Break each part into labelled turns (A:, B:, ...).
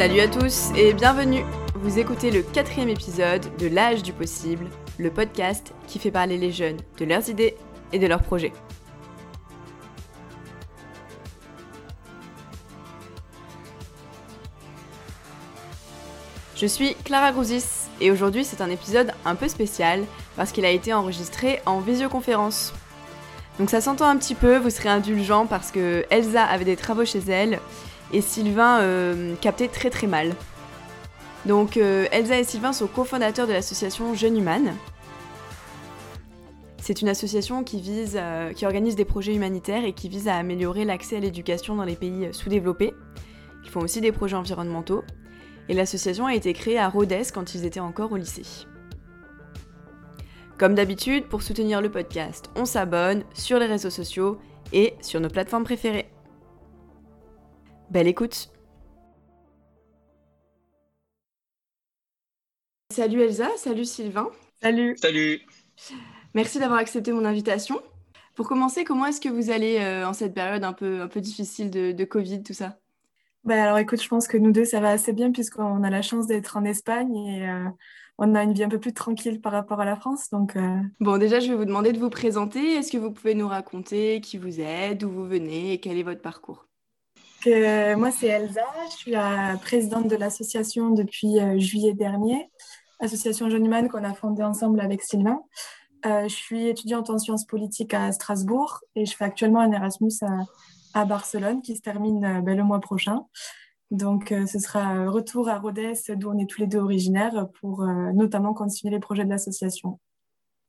A: Salut à tous et bienvenue Vous écoutez le quatrième épisode de L'âge du possible, le podcast qui fait parler les jeunes de leurs idées et de leurs projets. Je suis Clara Grouzis et aujourd'hui c'est un épisode un peu spécial parce qu'il a été enregistré en visioconférence. Donc ça s'entend un petit peu, vous serez indulgent parce que Elsa avait des travaux chez elle et Sylvain euh, captait très très mal. Donc euh, Elsa et Sylvain sont cofondateurs de l'association Jeune Human. C'est une association qui, vise, euh, qui organise des projets humanitaires et qui vise à améliorer l'accès à l'éducation dans les pays sous-développés. Ils font aussi des projets environnementaux. Et l'association a été créée à Rhodes quand ils étaient encore au lycée. Comme d'habitude, pour soutenir le podcast, on s'abonne sur les réseaux sociaux et sur nos plateformes préférées. Belle écoute Salut Elsa, salut Sylvain.
B: Salut.
C: Salut.
A: Merci d'avoir accepté mon invitation. Pour commencer, comment est-ce que vous allez euh, en cette période un peu, un peu difficile de, Covid, tout ça?
B: Bah alors écoute, je pense que nous deux, ça va assez bien puisqu'on a la chance d'être en Espagne et euh, on a une vie un peu plus tranquille par rapport à la France. Donc, euh.
A: Bon, déjà, je vais vous demander de vous présenter. Est-ce que vous pouvez nous raconter qui vous êtes, d'où vous venez et quel est votre parcours?
B: Moi, c'est Elsa. Je suis la présidente de l'association depuis juillet dernier, association Jeune Humaine qu'on a fondée ensemble avec Sylvain. Euh, je suis étudiante en sciences politiques à Strasbourg et je fais actuellement un Erasmus à, Barcelone qui se termine euh, ben, le mois prochain. Donc, euh, ce sera retour à Rodez, d'où on est tous les deux originaires, pour notamment continuer les projets de l'association.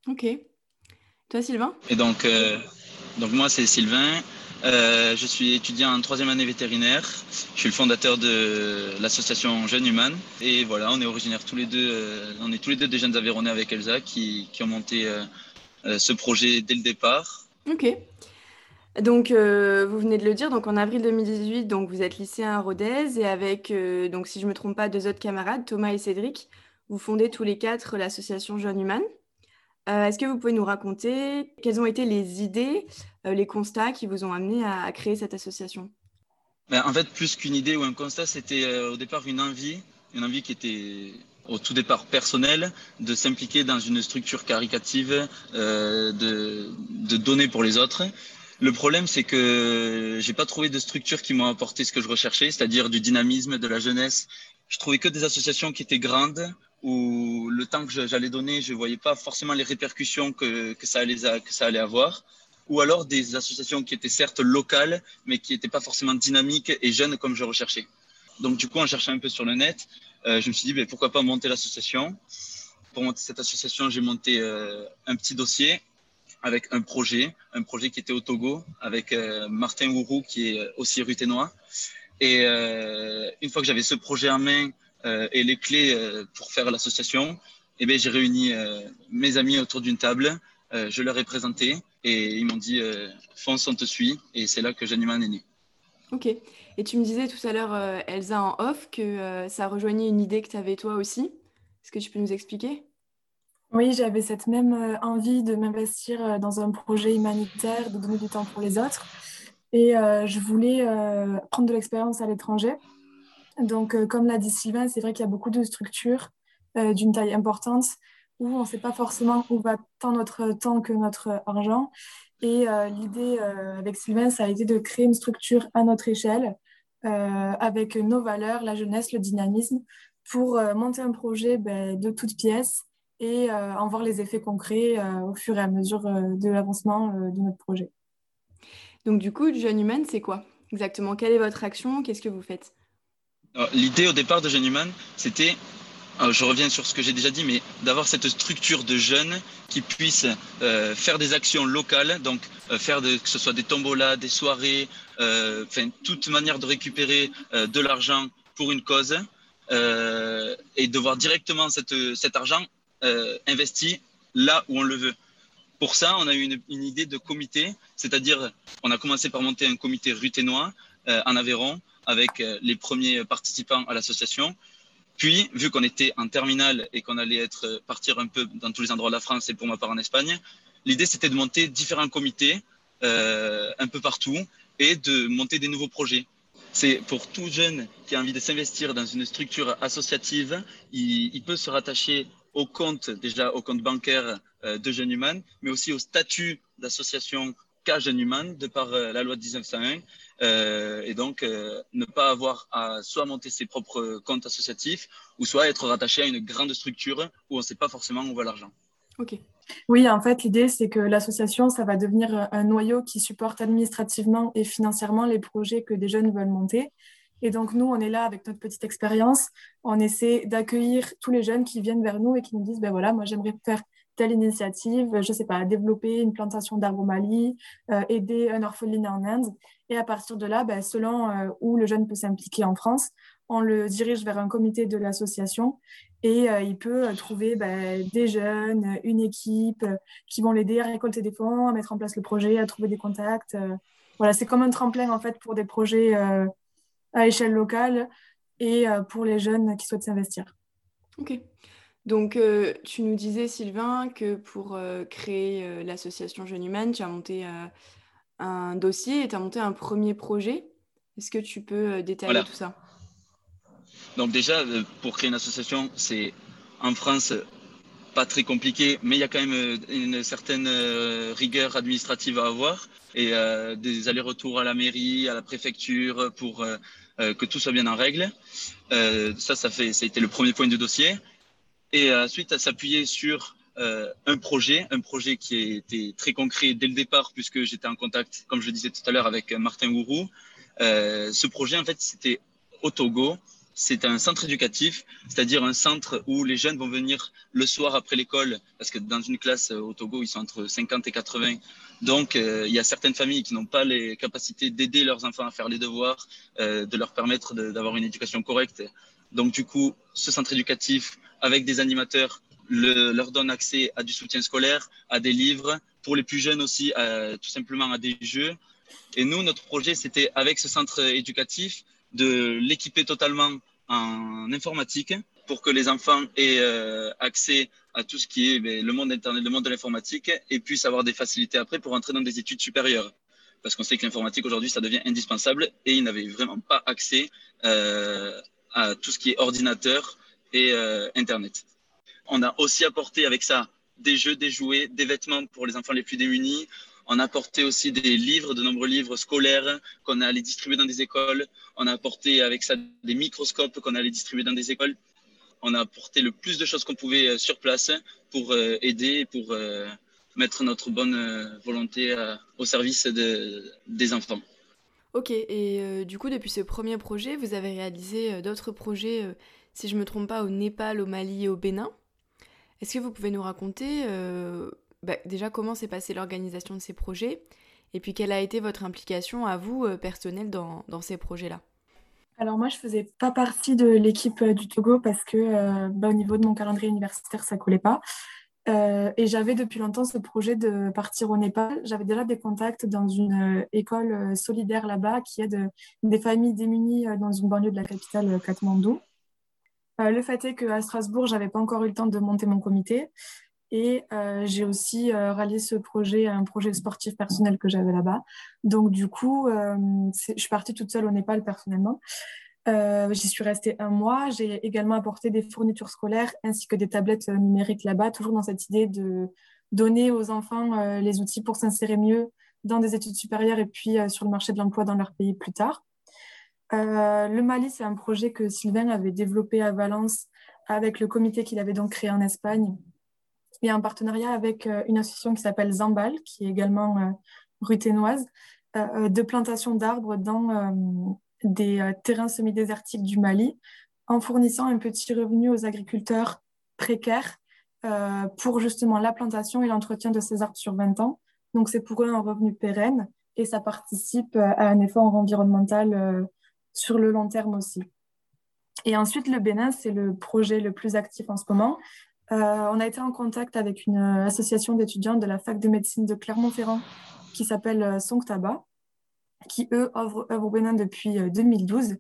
A: Ok. Toi, Sylvain?
C: Et donc, donc moi, c'est Sylvain. Euh, je suis étudiant en troisième année vétérinaire. Je suis le fondateur de l'association Jeunes Humanes. Et voilà, on est originaires tous les deux, euh, on est tous les deux des jeunes Aveyronais avec Elsa qui, ont monté euh, ce projet dès le départ.
A: Ok. Donc, vous venez de le dire, donc en avril 2018, donc vous êtes lycéen à Rodez et avec, donc si je ne me trompe pas, deux autres camarades, Thomas et Cédric, vous fondez tous les quatre l'association Jeunes Humanes. Euh, est-ce que vous pouvez nous raconter quelles ont été les idées, euh, les constats qui vous ont amené à, créer cette association?
C: Ben, En fait, plus qu'une idée ou un constat, c'était euh, au départ une envie, une envie qui était au tout départ personnelle, de s'impliquer dans une structure caricative, de, donner pour les autres. Le problème, c'est que j'ai pas trouvé de structure qui m'ont apporté ce que je recherchais, c'est-à-dire du dynamisme, de la jeunesse. Je trouvais que des associations qui étaient grandes, où le temps que j'allais donner, je ne voyais pas forcément les répercussions que, ça allait, avoir. Ou alors des associations qui étaient certes locales, mais qui n'étaient pas forcément dynamiques et jeunes comme je recherchais. Donc du coup, en cherchant un peu sur le net, euh, je me suis dit, ben, pourquoi pas monter l'association Pour monter cette association, j'ai monté euh, un petit dossier avec un projet, un projet qui était au Togo, avec euh, Martin Wourou, qui est aussi ruténois. Et une fois que j'avais ce projet en main, et les clés euh, pour faire l'association, eh bien, j'ai réuni euh, mes amis autour d'une table, je leur ai présenté et ils m'ont dit fonce, on te suit. Et c'est là que Januman est né.
A: Ok. Et tu me disais tout à l'heure, Elsa, en off, que ça rejoignait une idée que tu avais toi aussi. Est-ce que tu peux nous expliquer?
B: Oui, j'avais cette même envie de m'investir dans un projet humanitaire, de donner du temps pour les autres. Et je voulais prendre de l'expérience à l'étranger. Donc, euh, comme l'a dit Sylvain, c'est vrai qu'il y a beaucoup de structures euh, d'une taille importante où on ne sait pas forcément où va tant notre temps que notre argent. Et euh, l'idée avec Sylvain, ça a été de créer une structure à notre échelle, avec nos valeurs, la jeunesse, le dynamisme, pour monter un projet ben, de toutes pièces et en voir les effets concrets au fur et à mesure de l'avancement de notre projet.
A: Donc du coup, Jeune Humaine, c'est quoi exactement? Quelle est votre action? Qu'est-ce que vous faites?
C: L'idée au départ de Jeune Human, c'était, je reviens sur ce que j'ai déjà dit, mais d'avoir cette structure de jeunes qui puissent euh, faire des actions locales, donc euh, faire que ce soit des tombolas, des soirées, euh, enfin toute manière de récupérer de l'argent pour une cause et de voir directement cet argent investi là où on le veut. Pour ça, on a eu une, une idée de comité, c'est-à-dire on a commencé par monter un comité ruténois en Aveyron avec euh, les premiers participants à l'association. Puis, vu qu'on était en terminale et qu'on allait être euh, partir un peu dans tous les endroits de la France et pour ma part en Espagne, l'idée c'était de monter différents comités euh, un peu partout et de monter des nouveaux projets. C'est pour tout jeune qui a envie de s'investir dans une structure associative, il, peut se rattacher au compte, déjà au compte bancaire de Jeune Human, mais aussi au statut d'association Jeune Human de par euh, la loi de 1901. Euh, et donc, ne pas avoir à soit monter ses propres comptes associatifs ou soit être rattaché à une grande structure où on ne sait pas forcément où va l'argent.
B: Ok. Oui, en fait, l'idée, c'est que l'association, ça va devenir un noyau qui supporte administrativement et financièrement les projets que des jeunes veulent monter. Et donc, nous, on est là avec notre petite expérience. On essaie d'accueillir tous les jeunes qui viennent vers nous et qui nous disent, ben voilà, moi, j'aimerais faire telle initiative, je ne sais pas, développer une plantation d'arbres au Mali, euh, aider un orphelinat en Inde. Et à partir de là, ben, selon euh, où le jeune peut s'impliquer en France, on le dirige vers un comité de l'association et euh, il peut trouver ben, des jeunes, une équipe qui vont l'aider à récolter des fonds, à mettre en place le projet, à trouver des contacts. voilà, c'est comme un tremplin en fait pour des projets à échelle locale et pour les jeunes qui souhaitent s'investir.
A: Ok. Donc, euh, tu nous disais, Sylvain, que pour euh, créer l'association Jeunes Humaines, tu as monté un dossier et tu as monté un premier projet. Est-ce que tu peux détailler tout ça?
C: Donc déjà, pour créer une association, c'est en France pas très compliqué, mais il y a quand même une certaine rigueur administrative à avoir et des allers-retours à la mairie, à la préfecture pour euh, que tout soit bien en règle. Euh, ça, ça, fait, ça a été le premier point du dossier. Et ensuite, à s'appuyer sur euh, un projet, un projet qui était très concret dès le départ, puisque j'étais en contact, comme je le disais tout à l'heure, avec Martin Gourou. ce projet, en fait, c'était au Togo. C'est un centre éducatif, c'est-à-dire un centre où les jeunes vont venir le soir après l'école, parce que dans une classe au Togo, ils sont entre 50 et 80 donc, euh, il y a certaines familles qui n'ont pas les capacités d'aider leurs enfants à faire les devoirs, euh, de leur permettre d'avoir une éducation correcte. Donc, du coup, ce centre éducatif, avec des animateurs, le, leur donne accès à du soutien scolaire, à des livres, pour les plus jeunes aussi, tout simplement à des jeux. Et nous, notre projet, c'était avec ce centre éducatif de l'équiper totalement en informatique pour que les enfants aient euh, accès à tout ce qui est ben, le monde Internet, le monde de l'informatique, et puissent avoir des facilités après pour entrer dans des études supérieures. Parce qu'on sait que l'informatique aujourd'hui, ça devient indispensable, et ils n'avaient vraiment pas accès euh, à tout ce qui est ordinateur et euh, Internet. On a aussi apporté avec ça des jeux, des jouets, des vêtements pour les enfants les plus démunis. On a apporté aussi des livres, de nombreux livres scolaires qu'on a allé distribuer dans des écoles. On a apporté avec ça des microscopes qu'on a allé distribuer dans des écoles on a apporté le plus de choses qu'on pouvait euh, sur place pour euh, aider, pour mettre notre bonne volonté au service des enfants.
A: Ok, et du coup, depuis ce premier projet, vous avez réalisé d'autres projets, si je ne me trompe pas, au Népal, au Mali et au Bénin. Est-ce que vous pouvez nous raconter bah, déjà comment s'est passée l'organisation de ces projets et puis quelle a été votre implication à vous personnelle dans ces projets-là?
B: Alors moi, je faisais pas partie de l'équipe euh, du Togo parce que euh, bah, au niveau de mon calendrier universitaire, ça collait pas. Euh, et j'avais depuis longtemps ce projet de partir au Népal. J'avais déjà des contacts dans une école solidaire là-bas qui aide des familles démunies dans une banlieue de la capitale Katmandou. le fait est qu'à Strasbourg, j'avais pas encore eu le temps de monter mon comité. Et euh, j'ai aussi euh, rallié ce projet à un projet sportif personnel que j'avais là-bas. Donc, du coup, euh, je suis partie toute seule au Népal personnellement. J'y suis restée un mois. J'ai également apporté des fournitures scolaires ainsi que des tablettes numériques là-bas, toujours dans cette idée de donner aux enfants les outils pour s'insérer mieux dans des études supérieures et puis sur le marché de l'emploi dans leur pays plus tard. le Mali, c'est un projet que Sylvain avait développé à Valence avec le comité qu'il avait donc créé en Espagne et en partenariat avec euh, une association qui s'appelle Zambal, qui est également euh, ruténoise, euh, de plantation d'arbres dans des terrains semi-désertiques du Mali, en fournissant un petit revenu aux agriculteurs précaires pour justement la plantation et l'entretien de ces arbres sur 20 ans. Donc c'est pour eux un revenu pérenne et ça participe à un effort environnemental sur le long terme aussi. Et ensuite, le Bénin, c'est le projet le plus actif en ce moment. Euh, on a été en contact avec une euh, association d'étudiants de la fac de médecine de Clermont-Ferrand qui s'appelle euh, Songtaba, qui eux œuvrent, au Bénin depuis 2012.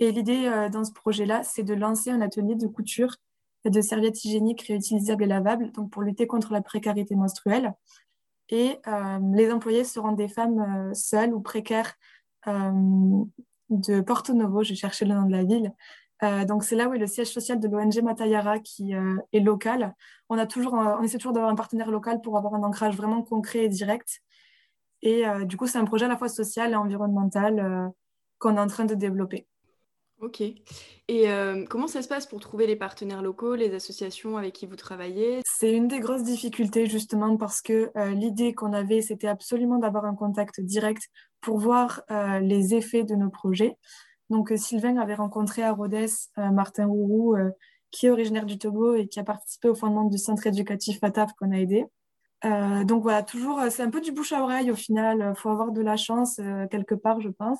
B: Et l'idée dans ce projet-là, c'est de lancer un atelier de couture de serviettes hygiéniques réutilisables et lavables, donc pour lutter contre la précarité menstruelle. Et les employés seront des femmes seules ou précaires de Porto Novo, je cherchais le nom de la ville. donc c'est là où est le siège social de l'ONG Matayara qui est local. On, a toujours, on essaie toujours d'avoir un partenaire local pour avoir un ancrage vraiment concret et direct. Et du coup, c'est un projet à la fois social et environnemental qu'on est en train de développer.
A: Ok. Et euh, comment ça se passe pour trouver les partenaires locaux, les associations avec qui vous travaillez?
B: C'est une des grosses difficultés justement parce que euh, l'idée qu'on avait, c'était absolument d'avoir un contact direct pour voir euh, les effets de nos projets. Donc Sylvain avait rencontré à Rhodes Martin Rourou, qui est originaire du Togo et qui a participé au fondement du centre éducatif FATAF qu'on a aidé. Donc voilà, toujours, c'est un peu du bouche à oreille au final. Il faut avoir de la chance quelque part, je pense.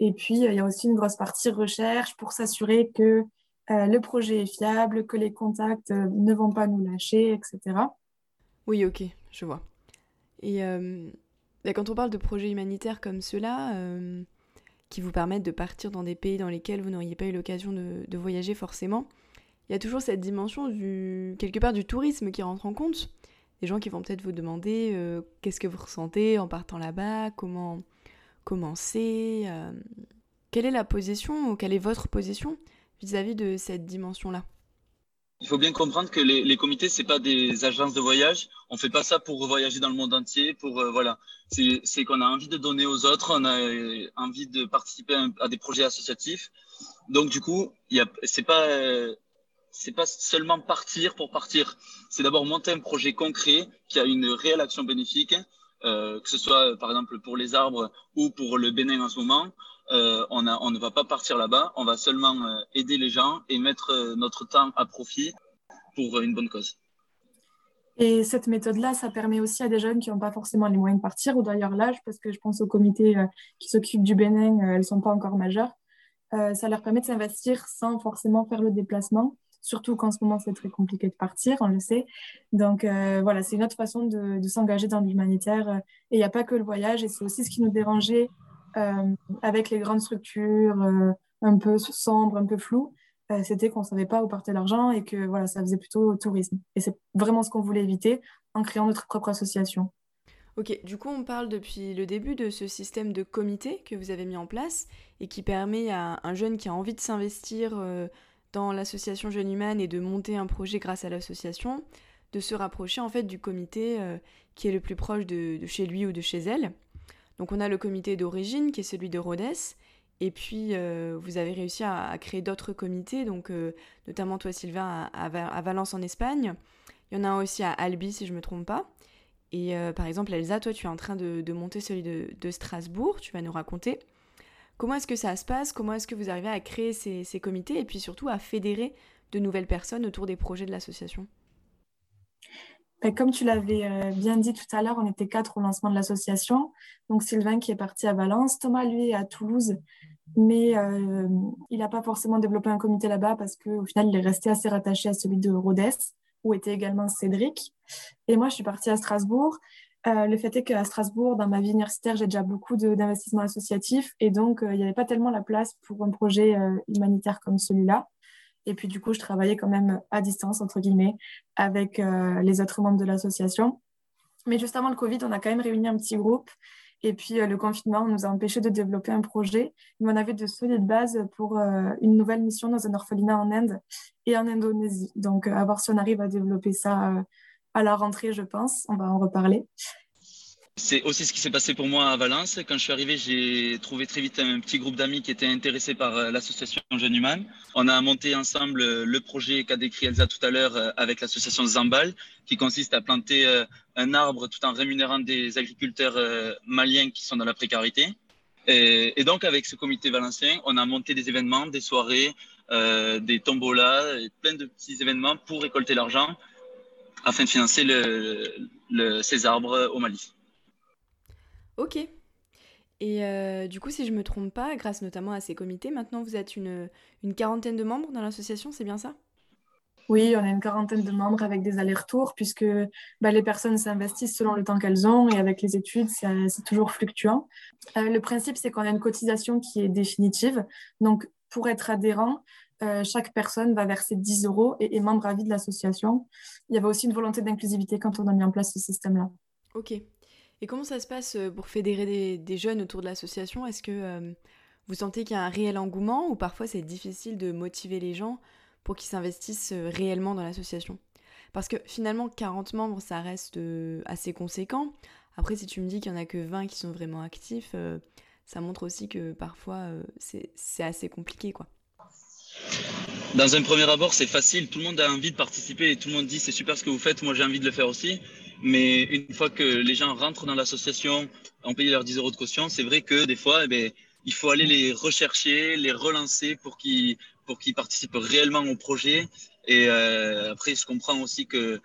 B: Et puis, euh, il y a aussi une grosse partie recherche pour s'assurer que euh, le projet est fiable, que les contacts euh, ne vont pas nous lâcher, etc.
A: Oui, ok, je vois. Et bah, quand on parle de projets humanitaires comme ceux-là, qui vous permettent de partir dans des pays dans lesquels vous n'auriez pas eu l'occasion de, de, voyager forcément, il y a toujours cette dimension du quelque part du tourisme qui rentre en compte. Des gens qui vont peut-être vous demander qu'est-ce que vous ressentez en partant là-bas, comment commencer euh, Quelle est la position ou quelle est votre position vis-à-vis de cette dimension-là?
C: Il faut bien comprendre que les, comités, c'est pas des agences de voyage. On fait pas ça pour voyager dans le monde entier. Pour euh, voilà, c'est qu'on a envie de donner aux autres, on a euh, envie de participer à, des projets associatifs. Donc du coup, il c'est pas c'est pas seulement partir pour partir. C'est d'abord monter un projet concret qui a une réelle action bénéfique euh, que ce soit par exemple pour les arbres ou pour le Bénin en ce moment, euh, on, ne va pas partir là-bas, on va seulement euh, aider les gens et mettre notre temps à profit pour une bonne cause.
B: Et cette méthode-là, ça permet aussi à des jeunes qui n'ont pas forcément les moyens de partir, ou d'ailleurs l'âge, parce que je pense aux comités qui s'occupent du Bénin, elles ne sont pas encore majeures. ça leur permet de s'investir sans forcément faire le déplacement surtout qu'en ce moment c'est très compliqué de partir, on le sait. Donc euh, voilà, c'est une autre façon de, s'engager dans l'humanitaire. Et il n'y a pas que le voyage, et c'est aussi ce qui nous dérangeait euh, avec les grandes structures euh, un peu sombres, un peu floues. c'était qu'on ne savait pas où partait l'argent et que voilà, ça faisait plutôt tourisme. Et c'est vraiment ce qu'on voulait éviter en créant notre propre association.
A: Ok, du coup on parle depuis le début de ce système de comité que vous avez mis en place et qui permet à un jeune qui a envie de s'investir dans l'association Jeune Humaine et de monter un projet grâce à l'association, de se rapprocher en fait du comité euh, qui est le plus proche de, chez lui ou de chez elle. Donc on a le comité d'origine qui est celui de Rhodes, et puis euh, vous avez réussi à, créer d'autres comités, donc euh, notamment toi Sylvain à, Valence en Espagne. Il y en a un aussi à Albi si je me trompe pas. Et par exemple Elsa, toi tu es en train de, monter celui de Strasbourg, tu vas nous raconter. Comment est-ce que ça se passe Comment est-ce que vous arrivez à créer ces, comités et puis surtout à fédérer de nouvelles personnes autour des projets de l'association?
B: Ben, comme tu l'avais euh, bien dit tout à l'heure, on était quatre au lancement de l'association. Donc Sylvain qui est parti à Valence, Thomas lui est à Toulouse, mais euh, il n'a pas forcément développé un comité là-bas parce qu'au final il est resté assez rattaché à celui de Rhodes, où était également Cédric. Et moi je suis partie à Strasbourg euh, le fait est qu'à Strasbourg, dans ma vie universitaire, j'ai déjà beaucoup d'investissements associatifs et donc euh, il n'y avait pas tellement la place pour un projet euh, humanitaire comme celui-là. Et puis du coup, je travaillais quand même à distance, entre guillemets, avec les autres membres de l'association. Mais juste avant le Covid, on a quand même réuni un petit groupe. Et puis le confinement nous a empêché de développer un projet. Mais on avait de solides bases pour une nouvelle mission dans un orphelinat en Inde et en Indonésie. Donc à voir si on arrive à développer ça à la rentrée, je pense. On va en reparler.
C: C'est aussi ce qui s'est passé pour moi à Valence. Quand je suis arrivé, j'ai trouvé très vite un petit groupe d'amis qui étaient intéressés par euh, l'association Jeune Human. On a monté ensemble euh, le projet qu'a décrit Elsa tout à l'heure euh, avec l'association Zambal, qui consiste à planter un arbre tout en rémunérant des agriculteurs maliens qui sont dans la précarité. Et, donc, avec ce comité valencien, on a monté des événements, des soirées, des tombolas, plein de petits événements pour récolter l'argent afin de financer le, ces arbres au Mali.
A: Ok. Et euh, du coup, si je me trompe pas, grâce notamment à ces comités, maintenant vous êtes une, une quarantaine de membres dans l'association, c'est bien ça?
B: Oui, on a une quarantaine de membres avec des allers-retours, puisque bah, les personnes s'investissent selon le temps qu'elles ont, et avec les études, c'est toujours fluctuant. Euh, le principe, c'est qu'on a une cotisation qui est définitive. Donc, pour être adhérent, euh, chaque personne va verser 10 euros et est membre à vie de l'association. Il y avait aussi une volonté d'inclusivité quand on a mis en place ce système-là.
A: Ok. Et comment ça se passe euh, pour fédérer des, jeunes autour de l'association? Est-ce que euh, Vous sentez qu'il y a un réel engouement ou parfois c'est difficile de motiver les gens pour qu'ils s'investissent réellement dans l'association? Parce que finalement, 40 membres, ça reste assez conséquent. Après, si tu me dis qu'il n'y en a que 20 qui sont vraiment actifs, ça montre aussi que parfois c'est assez compliqué. quoi.
C: Dans un premier abord, c'est facile. Tout le monde a envie de participer et tout le monde dit c'est super ce que vous faites, moi j'ai envie de le faire aussi. Mais une fois que les gens rentrent dans l'association, ont payé leurs 10 euros de caution, c'est vrai que des fois, eh bien, il faut aller les rechercher, les relancer pour qu'ils participent réellement au projet. Et euh, après, je comprends aussi que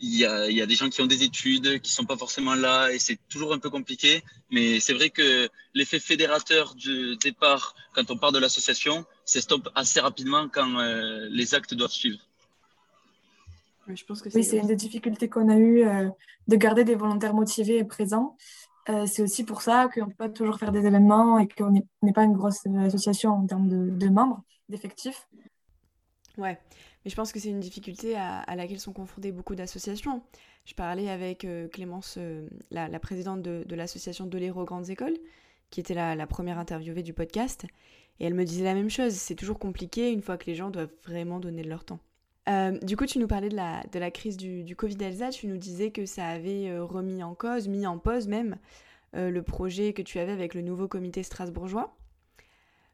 C: il y, a, y a des gens qui ont des études, qui sont pas forcément là, et c'est toujours un peu compliqué. Mais c'est vrai que l'effet fédérateur du départ, quand on part de l'association, s'estoppe assez rapidement quand euh, les actes doivent suivre.
B: Je pense que oui, c'est une des difficultés qu'on a eues euh, de garder des volontaires motivés et présents. Euh, c'est aussi pour ça qu'on ne peut pas toujours faire des événements et qu'on n'est pas une grosse association en termes de, membres, d'effectifs.
A: Ouais, mais je pense que c'est une difficulté à, laquelle sont confrontées beaucoup d'associations. Je parlais avec euh, Clémence, euh, la, présidente de, l'association de l'Héros Grandes Écoles, qui était la, la, première interviewée du podcast, et elle me disait la même chose. C'est toujours compliqué une fois que les gens doivent vraiment donner de leur temps. du coup, tu nous parlais de la, crise du, du Covid-Elsa, tu nous disais que ça avait remis en cause, mis en pause même, euh, le projet que tu avais avec le nouveau comité strasbourgeois.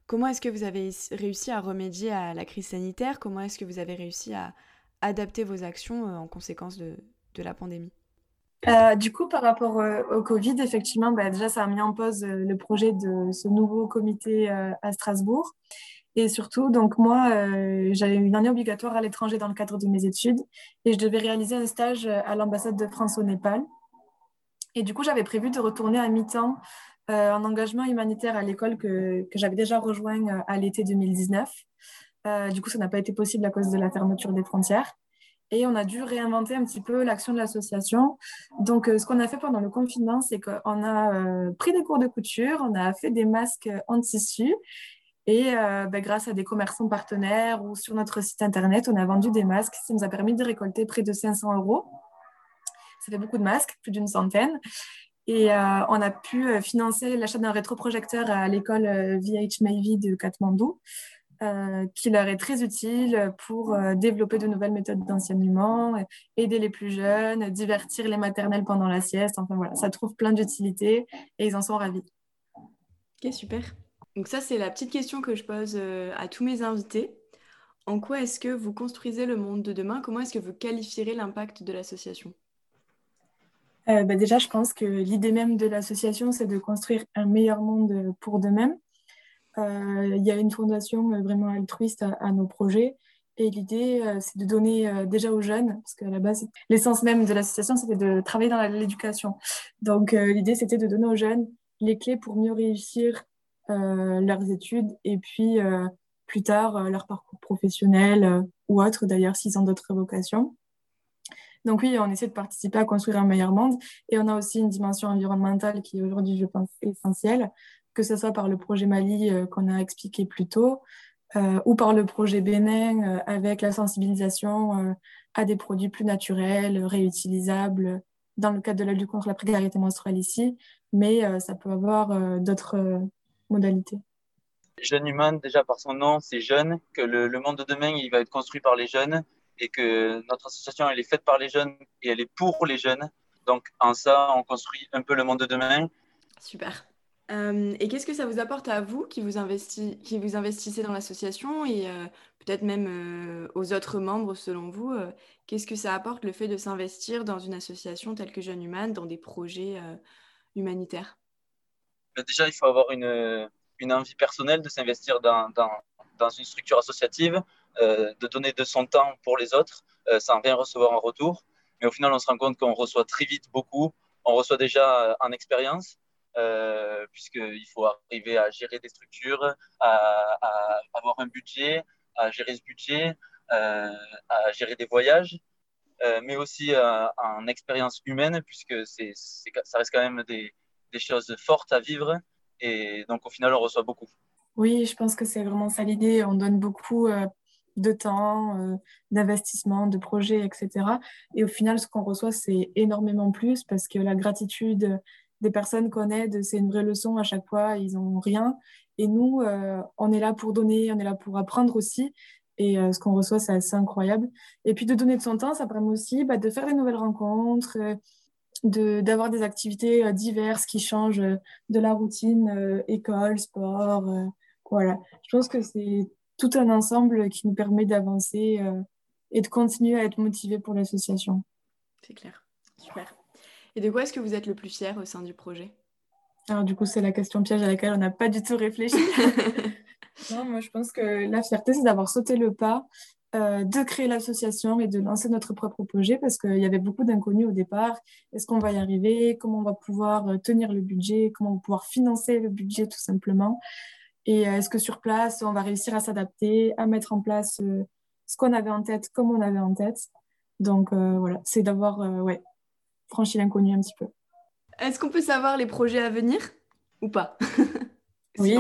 A: Comment est-ce que vous avez réussi à remédier à la crise sanitaire? Comment est-ce que vous avez réussi à adapter vos actions euh, en conséquence de, la pandémie?
B: Euh, du coup, par rapport au Covid, effectivement, bah, déjà, ça a mis en pause le projet de ce nouveau comité à Strasbourg. Et surtout, donc moi, j'avais une année obligatoire à l'étranger dans le cadre de mes études et je devais réaliser un stage à l'ambassade de France au Népal. Et du coup, j'avais prévu de retourner à mi-temps euh, en engagement humanitaire à l'école que, que j'avais déjà rejoint euh, à l'été 2019. Euh, du coup, ça n'a pas été possible à cause de la fermeture des frontières. Et on a dû réinventer un petit peu l'action de l'association. Donc, ce qu'on a fait pendant le confinement, c'est qu'on a pris des cours de couture, on a fait des masques en tissu. Et ben, grâce à des commerçants partenaires ou sur notre site internet, on a vendu des masques. Ça nous a permis de récolter près de 500 euros. Ça fait beaucoup de masques, plus d'une centaine. Et euh, on a pu euh, financer l'achat d'un rétroprojecteur à l'école euh, VH de Katmandou, qui leur est très utile pour développer de nouvelles méthodes d'enseignement, aider les plus jeunes, divertir les maternelles pendant la sieste. Enfin voilà, ça trouve plein d'utilité et ils en sont ravis.
A: Ok, super. Donc ça, c'est la petite question que je pose à tous mes invités. En quoi est-ce que vous construisez le monde de demain? Comment est-ce que vous qualifierez l'impact de l'association?
B: Euh, bah, déjà, je pense que l'idée même de l'association, c'est de construire un meilleur monde pour d'eux-mêmes. Euh, il y a une fondation euh, vraiment altruiste à, nos projets. Et l'idée, c'est de donner déjà aux jeunes, parce qu'à la base, l'essence même de l'association, c'était de travailler dans l'éducation. Donc, l'idée, c'était de donner aux jeunes les clés pour mieux réussir leurs études et puis plus tard leur parcours professionnel ou autre, d'ailleurs, s'ils ont d'autres vocations. Donc oui, on essaie de participer à construire un meilleur monde. Et on a aussi une dimension environnementale qui est aujourd'hui, je pense, essentielle, que ce soit par le projet Mali euh, qu'on a expliqué plus tôt, euh, ou par le projet Bénin euh, avec la sensibilisation à des produits plus naturels, réutilisables, dans le cadre de la lutte contre la précarité menstruelle ici, mais ça peut avoir d'autres modalités.
C: Jeune humain, déjà par son nom, c'est jeune, que le, le, monde de demain, il va être construit par les jeunes et que notre association, elle est faite par les jeunes et elle est pour les jeunes. Donc, en ça, on construit un peu le monde de demain.
A: Super. Euh, et qu'est-ce que ça vous apporte à vous qui vous, investissez dans l'association et euh, peut-être même euh, aux autres membres selon vous Qu'est-ce que ça apporte le fait de s'investir dans une association telle que Jeune Human, dans des projets humanitaires?
C: Ben, Déjà, il faut avoir une, envie personnelle de s'investir dans, dans, une structure associative. De donner de son temps pour les autres sans rien recevoir en retour. Mais au final, on se rend compte qu'on reçoit très vite beaucoup. On reçoit déjà en expérience, puisqu'il faut arriver à gérer des structures, à, avoir un budget, à gérer ce budget, à gérer des voyages, mais aussi en expérience humaine, puisque c'est, ça reste quand même des, choses fortes à vivre. Et donc, au final, on reçoit beaucoup.
B: Oui, je pense que c'est vraiment ça l'idée. On donne beaucoup de temps, euh, d'investissement, de projets, etc. Et au final, ce qu'on reçoit, c'est énormément plus parce que la gratitude des personnes qu'on aide, c'est une vraie leçon à chaque fois, ils n'ont rien. Et nous, on est là pour donner, on est là pour apprendre aussi. Et ce qu'on reçoit, c'est assez incroyable. Et puis de donner de son temps, ça permet aussi bah, de faire des nouvelles rencontres, d'avoir des activités diverses qui changent de la routine, école, sport. voilà. Je pense que c'est tout un ensemble qui nous permet d'avancer et de continuer à être motivé pour l'association.
A: C'est clair. Super. Et de quoi est-ce que vous êtes le plus fier au sein du projet?
B: Alors du coup, c'est la question piège à laquelle on n'a pas du tout réfléchi. non, moi je pense que la fierté, c'est d'avoir sauté le pas, euh, de créer l'association et de lancer notre propre projet parce qu'il y avait beaucoup d'inconnus au départ. Est-ce qu'on va y arriver? Comment on va pouvoir euh, tenir le budget? Comment on va pouvoir financer le budget tout simplement? Et euh, est-ce que sur place, on va réussir à s'adapter, à mettre en place ce qu'on avait en tête comme on avait en tête? Donc voilà, c'est d'avoir ouais, franchi l'inconnu un petit peu.
A: Est-ce qu'on peut savoir les projets à venir ou pas?
B: Oui.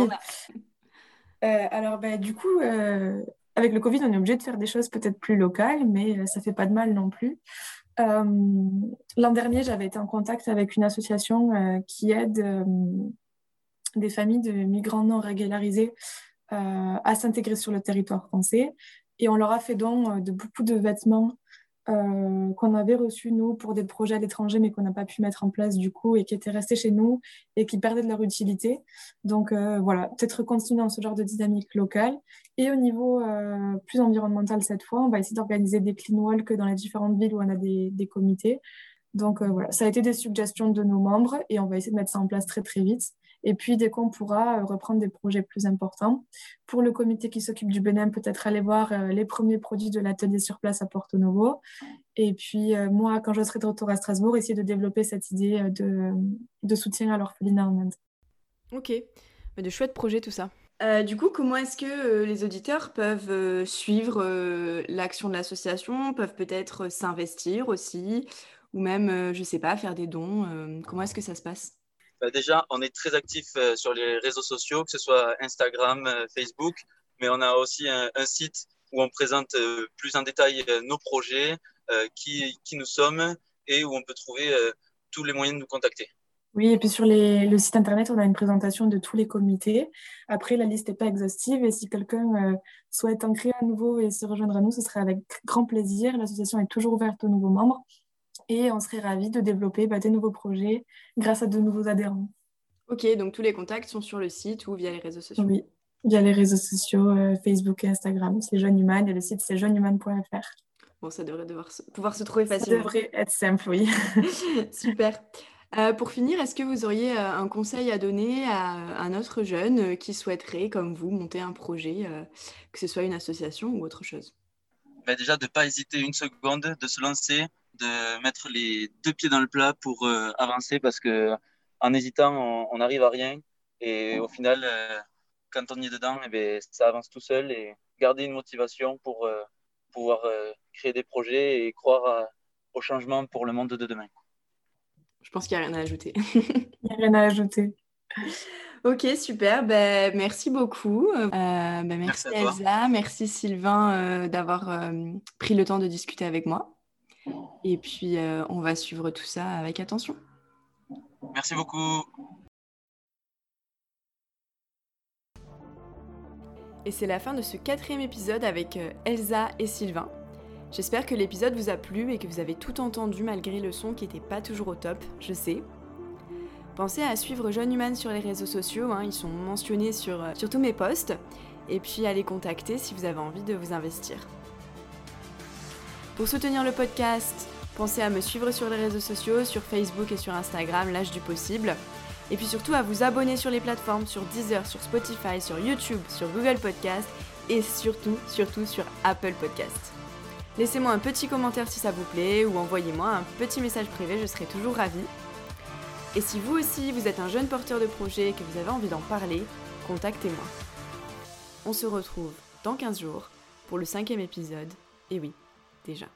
B: alors, bah, du coup, avec le Covid, on est obligé de faire des choses peut-être plus locales, mais euh, ça fait pas de mal non plus. Euh, l'an dernier, j'avais été en contact avec une association euh, qui aide des familles de migrants non régularisés à s'intégrer sur le territoire français. Et on leur a fait don de beaucoup de vêtements euh, qu'on avait reçu nous pour des projets à l'étranger mais qu'on n'a pas pu mettre en place du coup et qui étaient restés chez nous et qui perdaient de leur utilité. Donc euh, voilà, peut-être continuer dans ce genre de dynamique locale. Et au niveau euh, plus environnemental cette fois, on va essayer d'organiser des clean walks dans les différentes villes où on a des, des comités. Donc voilà, ça a été des suggestions de nos membres et on va essayer de mettre ça en place très très vite. Et puis, dès qu'on pourra euh, reprendre des projets plus importants, pour le comité qui s'occupe du Bénin, peut-être aller voir euh, les premiers produits de l'atelier sur place à Porto Novo. Et puis, euh, moi, quand je serai de retour à Strasbourg, essayer de développer cette idée de, de soutien à l'orphelinat en Inde.
A: Ok, mais de chouettes projets tout ça. du coup, comment est-ce que les auditeurs peuvent suivre l'action de l'association, peuvent peut-être s'investir aussi, ou même, je ne sais pas, faire des dons Comment est-ce que ça se passe?
C: Bah, déjà, on est très actif euh, sur les réseaux sociaux, que ce soit Instagram, euh, Facebook, mais on a aussi un, site où on présente euh, plus en détail nos projets, qui, qui, nous sommes et où on peut trouver tous les moyens de nous contacter.
B: Oui, et puis sur le site internet, on a une présentation de tous les comités. Après, la liste n'est pas exhaustive et si quelqu'un souhaite en créer un nouveau et se rejoindre à nous, ce serait avec grand plaisir. L'association est toujours ouverte aux nouveaux membres et on serait ravis de développer bah, des nouveaux projets grâce à de nouveaux adhérents.
A: Ok, donc tous les contacts sont sur le site ou via les réseaux sociaux?
B: Oui, via les réseaux sociaux, euh, Facebook et Instagram. C'est Jeune Human et le site c'est jeunehuman.fr.
A: Bon, ça devrait devoir pouvoir se trouver facilement.
B: Ça devrait être simple, oui.
A: Super. Euh, pour finir, est-ce que vous auriez euh, un conseil à donner à un autre jeune qui souhaiterait, comme vous, monter un projet, que ce soit une association ou autre chose?
C: Bah, Déjà, de ne pas hésiter une seconde, de se lancer, de mettre les deux pieds dans le plat pour euh, avancer parce que en hésitant, on n'arrive à rien. Et au final, euh, quand on y est dedans, et eh bien, ça avance tout seul. Et garder une motivation pour euh, pouvoir créer des projets et croire au changement pour le monde de demain.
A: Je pense qu'il n'y a rien à ajouter.
B: Il n'y a rien à ajouter.
A: Ok, super. Ben, merci beaucoup. Ben, merci, Elsa, merci Sylvain d'avoir pris le temps de discuter avec moi. Et puis, euh, on va suivre tout ça avec attention.
C: Merci beaucoup.
A: Et c'est la fin de ce quatrième épisode avec euh, Elsa et Sylvain. J'espère que l'épisode vous a plu et que vous avez tout entendu malgré le son qui n'était pas toujours au top, je sais. Pensez à suivre Jeune Human sur les réseaux sociaux, hein, ils sont mentionnés sur, euh, sur tous mes posts, et puis à les contacter si vous avez envie de vous investir. Pour soutenir le podcast, pensez à me suivre sur les réseaux sociaux, sur Facebook et sur Instagram, l'âge du possible. Et puis surtout à vous abonner sur les plateformes, sur Deezer, sur Spotify, sur YouTube, sur Google Podcast et surtout, surtout sur Apple Podcast. Laissez-moi un petit commentaire si ça vous plaît ou envoyez-moi un petit message privé, je serai toujours ravie. Et si vous aussi, vous êtes un jeune porteur de projet et que vous avez envie d'en parler, contactez-moi. On se retrouve dans 15 jours pour le cinquième épisode. Et oui, déjà.